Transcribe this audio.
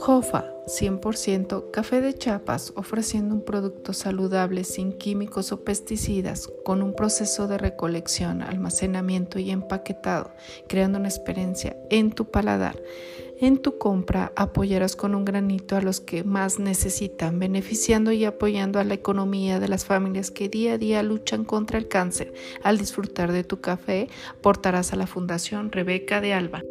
Jofa 100% café de Chiapas ofreciendo un producto saludable sin químicos o pesticidas con un proceso de recolección, almacenamiento y empaquetado, creando una experiencia en tu paladar. En tu compra apoyarás con un granito a los que más necesitan, beneficiando y apoyando a la economía de las familias que día a día luchan contra el cáncer. Al disfrutar de tu café, portarás a la Fundación Rebeca de Alba.